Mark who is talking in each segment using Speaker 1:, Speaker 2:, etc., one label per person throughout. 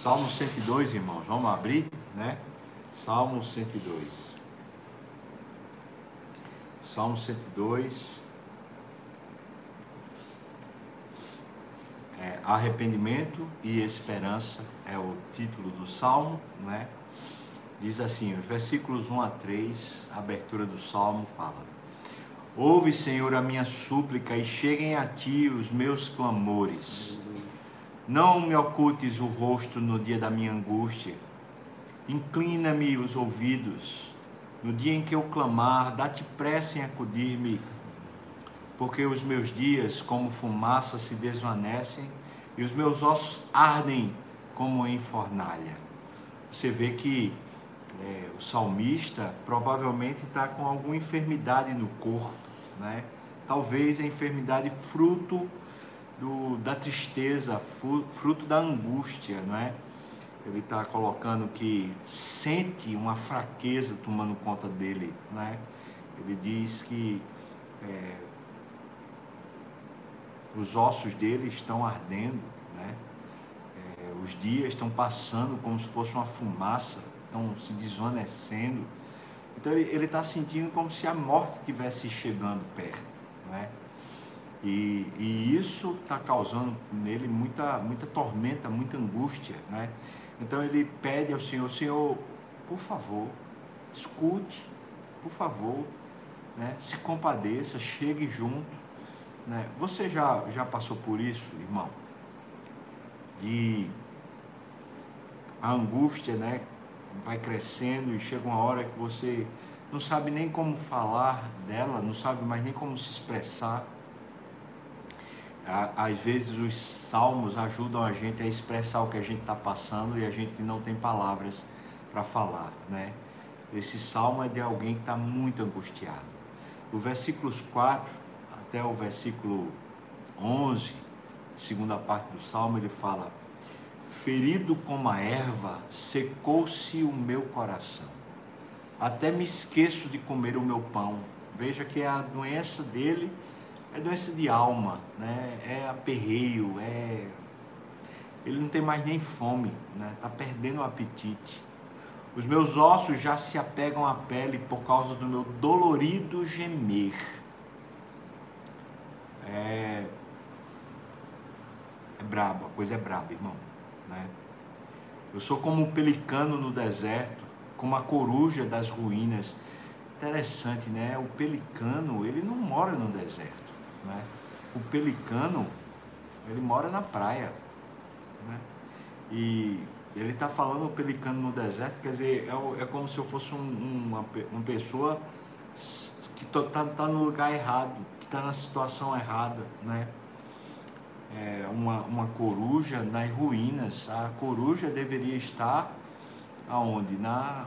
Speaker 1: Salmo 102, irmãos, vamos abrir, né? Salmo 102. Salmo 102. É, arrependimento e esperança é o título do salmo, né? Diz assim, os versículos 1 a 3, a abertura do salmo fala: Ouve, Senhor, a minha súplica e cheguem a ti os meus clamores. Não me ocultes o rosto no dia da minha angústia. Inclina-me os ouvidos. No dia em que eu clamar, dá-te pressa em acudir-me, porque os meus dias, como fumaça, se desvanecem e os meus ossos ardem como em fornalha. Você vê que é, o salmista provavelmente está com alguma enfermidade no corpo, né? Talvez a enfermidade fruto do, da tristeza, fruto da angústia, não é? Ele está colocando que sente uma fraqueza tomando conta dele, né? Ele diz que é, os ossos dele estão ardendo, né? É, os dias estão passando como se fosse uma fumaça, estão se desvanecendo. Então ele está sentindo como se a morte estivesse chegando perto, né? E, e isso está causando nele muita, muita tormenta, muita angústia, né? Então ele pede ao Senhor, Senhor, por favor, escute, por favor, né? se compadeça, chegue junto. Né? Você já, já passou por isso, irmão? De a angústia, né? Vai crescendo e chega uma hora que você não sabe nem como falar dela, não sabe mais nem como se expressar às vezes os salmos ajudam a gente a expressar o que a gente está passando e a gente não tem palavras para falar, né? Esse salmo é de alguém que está muito angustiado. O versículos 4 até o versículo 11, segunda parte do salmo, ele fala: Ferido como a erva, secou-se o meu coração. Até me esqueço de comer o meu pão. Veja que a doença dele é doença de alma, né? é aperreio, é... ele não tem mais nem fome, né? Tá perdendo o apetite. Os meus ossos já se apegam à pele por causa do meu dolorido gemer. É, é brabo, a coisa é braba, irmão. Né? Eu sou como um pelicano no deserto, como a coruja das ruínas. Interessante, né? O pelicano, ele não mora no deserto. Né? O pelicano, ele mora na praia. Né? E ele está falando o pelicano no deserto, quer dizer, é, é como se eu fosse um, uma, uma pessoa que está tá no lugar errado, que está na situação errada, né? É uma, uma coruja nas ruínas. A coruja deveria estar aonde? Na,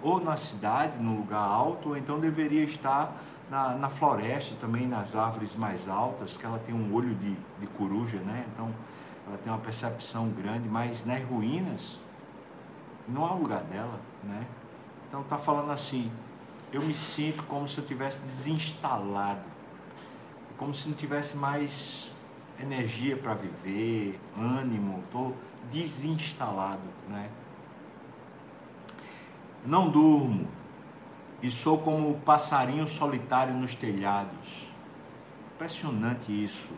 Speaker 1: ou na cidade, no lugar alto, ou então deveria estar na, na floresta também, nas árvores mais altas, que ela tem um olho de, de coruja, né? Então ela tem uma percepção grande, mas nas ruínas não há lugar dela, né? Então está falando assim, eu me sinto como se eu tivesse desinstalado, como se não tivesse mais energia para viver, ânimo, estou desinstalado, né? Não durmo, e sou como o passarinho solitário nos telhados. Impressionante isso.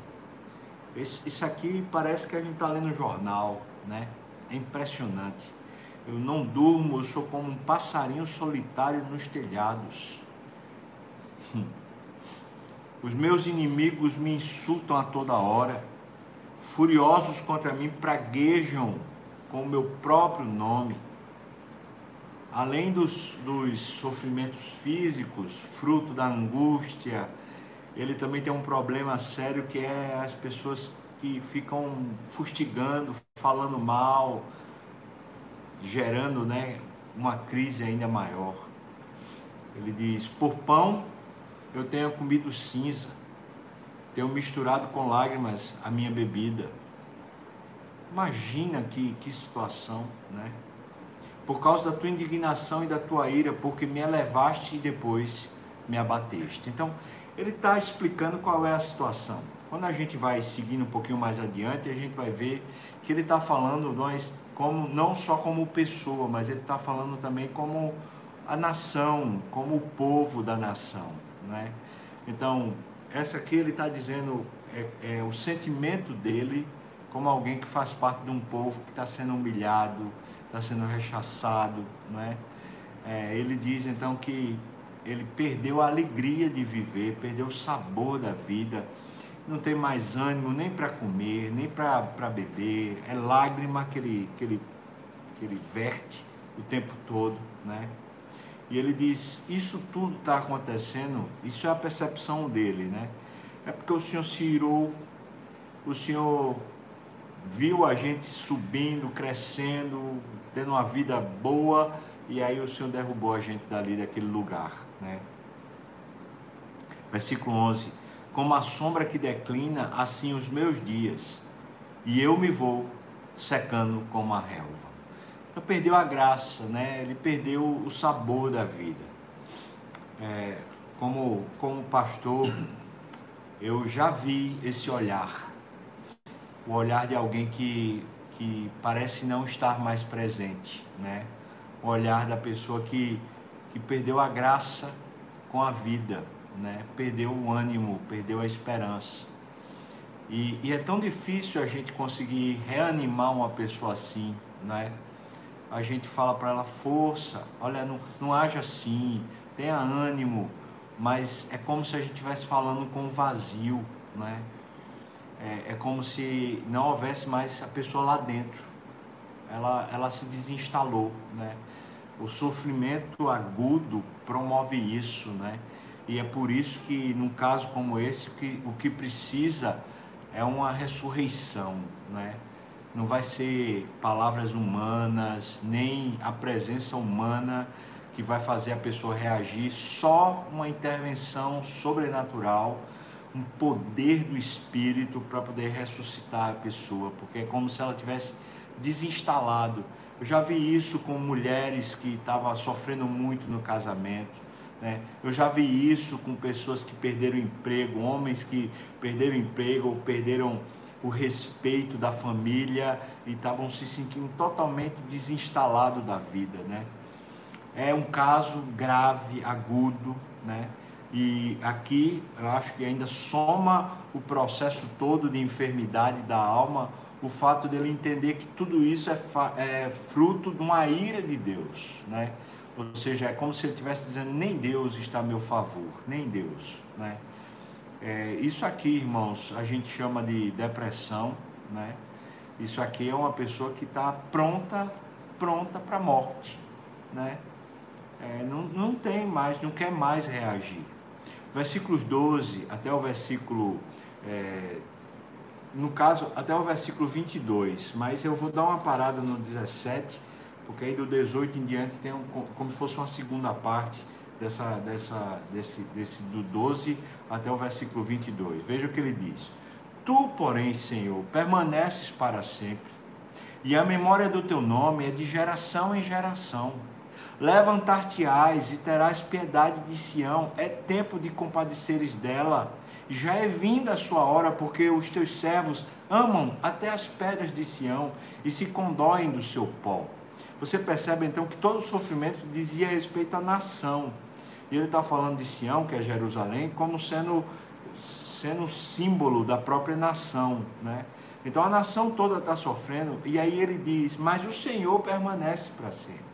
Speaker 1: Esse, isso aqui parece que a gente está lendo jornal, né? É impressionante. Eu não durmo, eu sou como um passarinho solitário nos telhados. Hum. Os meus inimigos me insultam a toda hora. Furiosos contra mim praguejam com o meu próprio nome além dos, dos sofrimentos físicos, fruto da angústia, ele também tem um problema sério que é as pessoas que ficam fustigando, falando mal, gerando né, uma crise ainda maior. Ele diz: Por pão eu tenho comido cinza, tenho misturado com lágrimas a minha bebida. Imagina que, que situação, né? Por causa da tua indignação e da tua ira, porque me elevaste e depois me abateste. Então, ele está explicando qual é a situação. Quando a gente vai seguindo um pouquinho mais adiante, a gente vai ver que ele está falando nós como não só como pessoa, mas ele está falando também como a nação, como o povo da nação, né? Então essa aqui ele está dizendo é, é, o sentimento dele como alguém que faz parte de um povo que está sendo humilhado, está sendo rechaçado, não é? é? Ele diz então que ele perdeu a alegria de viver, perdeu o sabor da vida, não tem mais ânimo nem para comer, nem para beber, é lágrima que ele, que, ele, que ele verte o tempo todo, né? E ele diz: Isso tudo está acontecendo, isso é a percepção dele, né? É porque o Senhor se irou, o Senhor viu a gente subindo, crescendo, tendo uma vida boa, e aí o Senhor derrubou a gente dali daquele lugar, né? Versículo 11: Como a sombra que declina, assim os meus dias, e eu me vou secando como a relva. Então perdeu a graça, né? Ele perdeu o sabor da vida. É, como, como pastor, eu já vi esse olhar, o olhar de alguém que, que parece não estar mais presente, né? O olhar da pessoa que, que perdeu a graça com a vida, né? Perdeu o ânimo, perdeu a esperança. E, e é tão difícil a gente conseguir reanimar uma pessoa assim, né? a gente fala para ela força, olha, não, não haja assim, tenha ânimo, mas é como se a gente estivesse falando com vazio, né? É, é como se não houvesse mais a pessoa lá dentro. Ela, ela se desinstalou, né? O sofrimento agudo promove isso, né? E é por isso que, num caso como esse, que, o que precisa é uma ressurreição, né? não vai ser palavras humanas, nem a presença humana que vai fazer a pessoa reagir, só uma intervenção sobrenatural, um poder do Espírito para poder ressuscitar a pessoa, porque é como se ela tivesse desinstalado. Eu já vi isso com mulheres que estavam sofrendo muito no casamento. Né? Eu já vi isso com pessoas que perderam emprego, homens que perderam emprego ou perderam o respeito da família e estavam se sentindo totalmente desinstalados da vida, né? É um caso grave, agudo, né? E aqui eu acho que ainda soma o processo todo de enfermidade da alma o fato dele entender que tudo isso é, é fruto de uma ira de Deus, né? Ou seja, é como se ele estivesse dizendo: nem Deus está a meu favor, nem Deus, né? É, isso aqui, irmãos, a gente chama de depressão, né? Isso aqui é uma pessoa que está pronta, pronta para a morte, né? É, não, não tem mais, não quer mais reagir. Versículos 12 até o versículo, é, no caso, até o versículo 22, mas eu vou dar uma parada no 17, porque aí do 18 em diante tem um, como se fosse uma segunda parte dessa, dessa, desse, desse, do 12 até o versículo 22. Veja o que ele diz: Tu, porém, Senhor, permaneces para sempre, e a memória do teu nome é de geração em geração. Levantar-te-ás e terás piedade de Sião, é tempo de compadeceres dela. Já é vinda a sua hora, porque os teus servos amam até as pedras de Sião e se condoem do seu pó. Você percebe então que todo o sofrimento dizia respeito à nação. E ele está falando de Sião, que é Jerusalém, como sendo, sendo símbolo da própria nação. Né? Então a nação toda está sofrendo, e aí ele diz: Mas o Senhor permanece para sempre.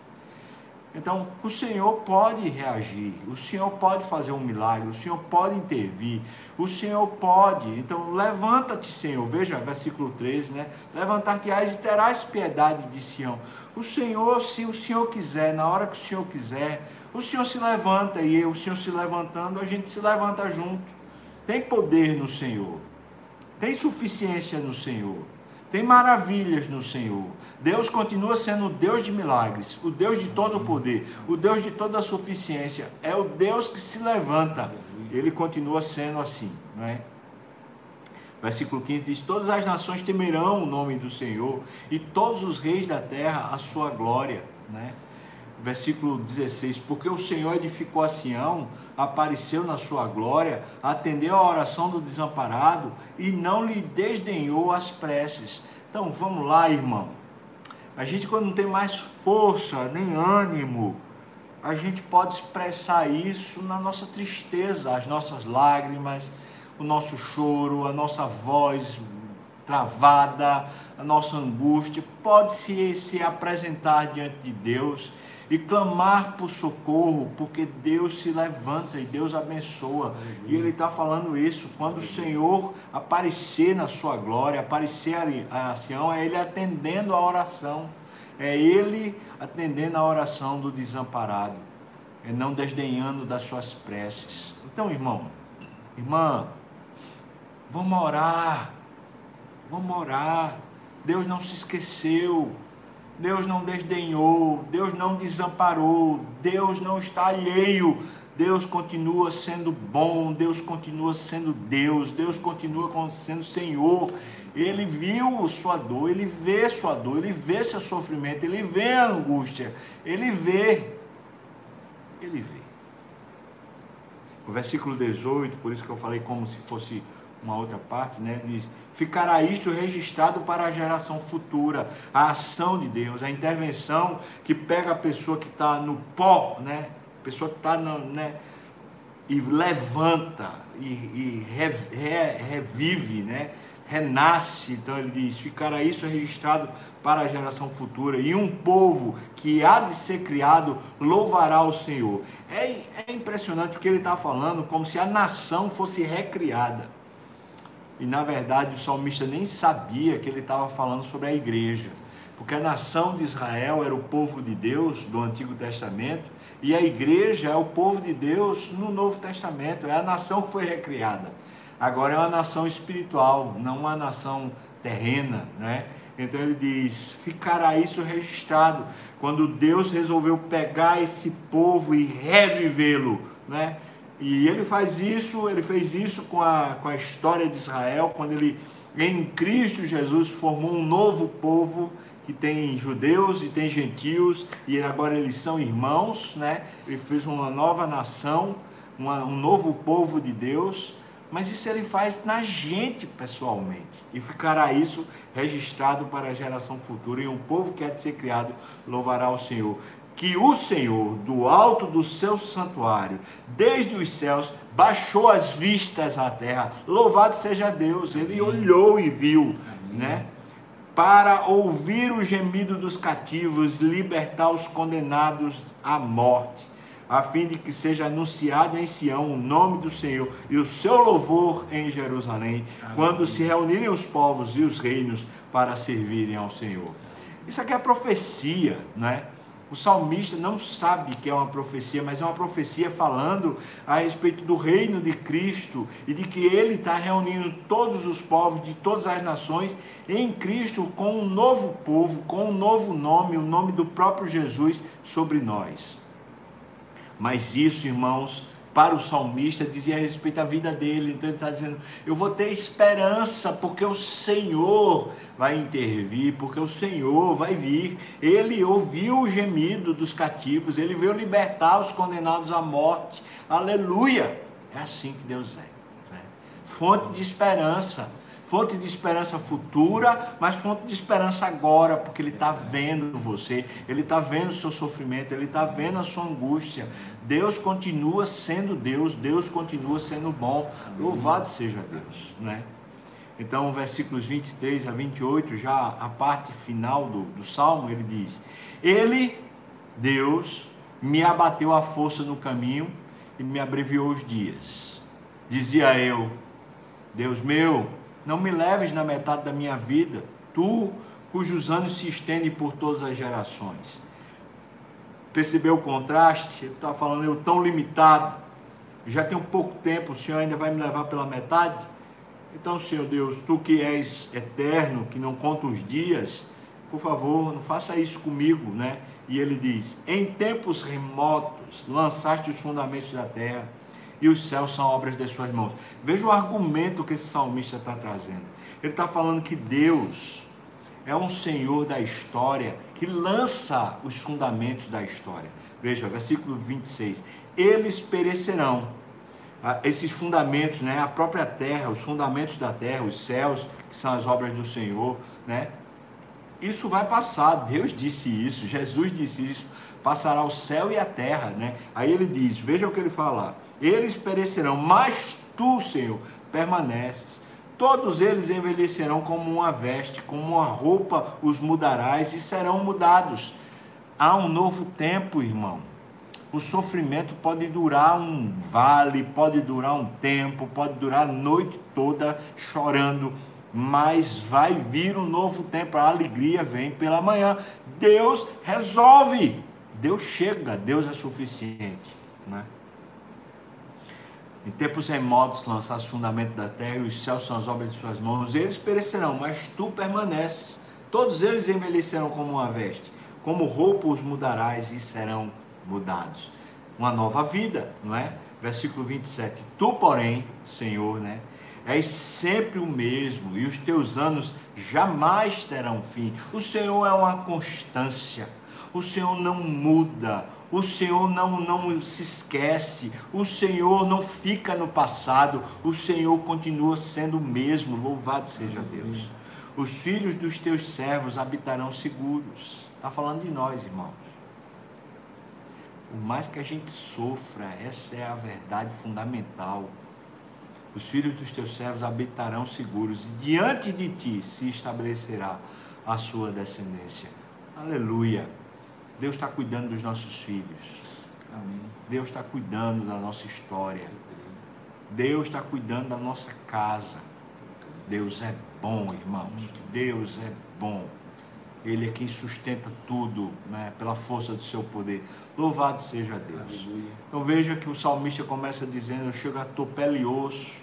Speaker 1: Então, o Senhor pode reagir, o Senhor pode fazer um milagre, o Senhor pode intervir, o Senhor pode. Então, levanta-te, Senhor. Veja, versículo 13, né? Levantar-te-ás e terás piedade de Sião. O Senhor, se o Senhor quiser, na hora que o Senhor quiser, o Senhor se levanta e o Senhor se levantando, a gente se levanta junto. Tem poder no Senhor, tem suficiência no Senhor, tem maravilhas no Senhor. Deus continua sendo o Deus de milagres, o Deus de todo o poder, o Deus de toda a suficiência. É o Deus que se levanta. Ele continua sendo assim, não é? Versículo 15 diz: Todas as nações temerão o nome do Senhor, e todos os reis da terra a sua glória, né? Versículo 16: Porque o Senhor edificou a Sião, apareceu na sua glória, atendeu a oração do desamparado e não lhe desdenhou as preces. Então vamos lá, irmão. A gente, quando não tem mais força nem ânimo, a gente pode expressar isso na nossa tristeza, as nossas lágrimas, o nosso choro, a nossa voz travada, a nossa angústia, pode se, se apresentar diante de Deus e clamar por socorro, porque Deus se levanta e Deus abençoa. E Ele está falando isso. Quando o Senhor aparecer na sua glória, aparecer a Sião, é Ele atendendo a oração. É Ele atendendo a oração do desamparado. É não desdenhando das suas preces. Então, irmão, irmã, vamos orar. Vamos orar. Deus não se esqueceu. Deus não desdenhou, Deus não desamparou, Deus não está alheio, Deus continua sendo bom, Deus continua sendo Deus, Deus continua sendo Senhor. Ele viu sua dor, ele vê sua dor, ele vê seu sofrimento, ele vê a angústia, ele vê. Ele vê. O versículo 18, por isso que eu falei como se fosse uma outra parte, né? Diz: ficará isto registrado para a geração futura, a ação de Deus, a intervenção que pega a pessoa que está no pó, né? Pessoa que está, né? E levanta e, e re, re, revive, né? renasce. Então ele diz: ficará isso registrado para a geração futura. E um povo que há de ser criado louvará o Senhor. É, é impressionante o que ele está falando, como se a nação fosse recriada. E na verdade o salmista nem sabia que ele estava falando sobre a igreja, porque a nação de Israel era o povo de Deus do Antigo Testamento e a igreja é o povo de Deus no Novo Testamento, é a nação que foi recriada. Agora é uma nação espiritual, não uma nação terrena, né? Então ele diz: ficará isso registrado quando Deus resolveu pegar esse povo e revivê-lo, né? E ele faz isso, ele fez isso com a, com a história de Israel, quando ele, em Cristo Jesus, formou um novo povo que tem judeus e tem gentios, e agora eles são irmãos, né? Ele fez uma nova nação, uma, um novo povo de Deus, mas isso ele faz na gente pessoalmente, e ficará isso registrado para a geração futura, e um povo que há de ser criado louvará o Senhor que o Senhor, do alto do seu santuário, desde os céus, baixou as vistas à terra. Louvado seja Deus, ele olhou e viu, né? Para ouvir o gemido dos cativos, libertar os condenados à morte, a fim de que seja anunciado em Sião o nome do Senhor e o seu louvor em Jerusalém, Amém. quando se reunirem os povos e os reinos para servirem ao Senhor. Isso aqui é profecia, né? O salmista não sabe que é uma profecia, mas é uma profecia falando a respeito do reino de Cristo e de que ele está reunindo todos os povos de todas as nações em Cristo com um novo povo, com um novo nome, o nome do próprio Jesus sobre nós. Mas isso, irmãos, para o salmista dizia a respeito da vida dele. Então ele está dizendo: Eu vou ter esperança, porque o Senhor vai intervir, porque o Senhor vai vir. Ele ouviu o gemido dos cativos, ele veio libertar os condenados à morte. Aleluia! É assim que Deus é. Né? Fonte de esperança fonte de esperança futura, mas fonte de esperança agora, porque Ele está vendo você, Ele está vendo o seu sofrimento, Ele está vendo a sua angústia. Deus continua sendo Deus, Deus continua sendo bom. Louvado seja Deus, né? Então, versículos 23 a 28, já a parte final do, do salmo, ele diz: Ele, Deus, me abateu a força no caminho e me abreviou os dias. Dizia eu, Deus meu, não me leves na metade da minha vida, tu cujos anos se estendem por todas as gerações. Percebeu o contraste? Ele está falando, eu tão limitado, já tenho pouco tempo, o Senhor ainda vai me levar pela metade? Então, Senhor Deus, tu que és eterno, que não conta os dias, por favor, não faça isso comigo, né? E ele diz: Em tempos remotos lançaste os fundamentos da terra e os céus são obras das suas mãos. Veja o argumento que esse salmista está trazendo. Ele está falando que Deus, é um Senhor da história que lança os fundamentos da história. Veja, versículo 26. Eles perecerão. Ah, esses fundamentos, né? A própria terra, os fundamentos da terra, os céus, que são as obras do Senhor, né? Isso vai passar. Deus disse isso, Jesus disse isso. Passará o céu e a terra, né? Aí ele diz, veja o que ele fala. Eles perecerão, mas tu, Senhor, permaneces. Todos eles envelhecerão como uma veste, como uma roupa os mudarás e serão mudados. Há um novo tempo, irmão. O sofrimento pode durar um vale, pode durar um tempo, pode durar a noite toda chorando, mas vai vir um novo tempo. A alegria vem pela manhã. Deus resolve. Deus chega, Deus é suficiente, né? Em tempos remotos lançaste o fundamento da terra e os céus são as obras de suas mãos. Eles perecerão, mas tu permaneces. Todos eles envelhecerão como uma veste. Como roupa os mudarás e serão mudados. Uma nova vida, não é? Versículo 27. Tu, porém, Senhor, né? És sempre o mesmo e os teus anos jamais terão fim. O Senhor é uma constância. O Senhor não muda o Senhor não, não se esquece, o Senhor não fica no passado, o Senhor continua sendo o mesmo, louvado seja Deus. Os filhos dos teus servos habitarão seguros. Está falando de nós, irmãos. Por mais que a gente sofra, essa é a verdade fundamental. Os filhos dos teus servos habitarão seguros, e diante de ti se estabelecerá a sua descendência. Aleluia. Deus está cuidando dos nossos filhos. Amém. Deus está cuidando da nossa história. Deus está cuidando da nossa casa. Deus é bom, irmãos. Deus é bom. Ele é quem sustenta tudo, né, pela força do seu poder. Louvado seja Deus. Aleluia. Então veja que o salmista começa dizendo: Eu chego a tô pele e osso,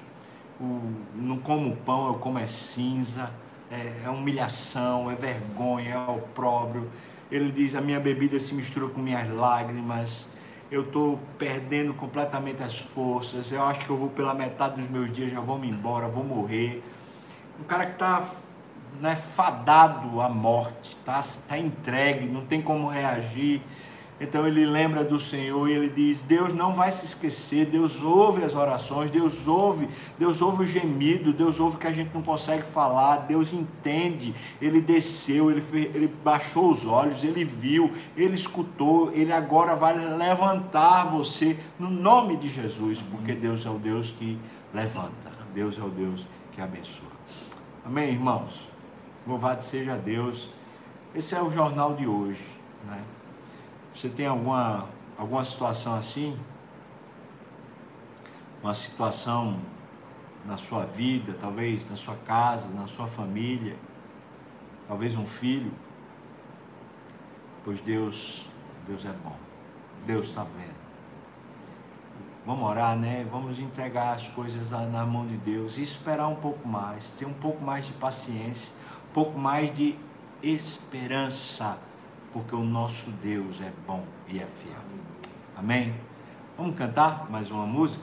Speaker 1: o, não como pão, eu como é cinza, é, é humilhação, é vergonha, é opróbrio ele diz: A minha bebida se mistura com minhas lágrimas. Eu estou perdendo completamente as forças. Eu acho que eu vou pela metade dos meus dias, já vou me embora, vou morrer. Um cara que está né, fadado à morte, está tá entregue, não tem como reagir. Então ele lembra do Senhor e ele diz: Deus não vai se esquecer, Deus ouve as orações, Deus ouve, Deus ouve o gemido, Deus ouve o que a gente não consegue falar, Deus entende. Ele desceu, ele, ele baixou os olhos, ele viu, ele escutou, ele agora vai levantar você no nome de Jesus, porque Deus é o Deus que levanta, Deus é o Deus que abençoa. Amém, irmãos? Louvado seja Deus. Esse é o jornal de hoje, né? Você tem alguma, alguma situação assim? Uma situação na sua vida, talvez na sua casa, na sua família, talvez um filho? Pois Deus, Deus é bom. Deus está vendo. Vamos orar, né? Vamos entregar as coisas na mão de Deus e esperar um pouco mais, ter um pouco mais de paciência, um pouco mais de esperança porque o nosso Deus é bom e é fiel. Amém? Vamos cantar mais uma música?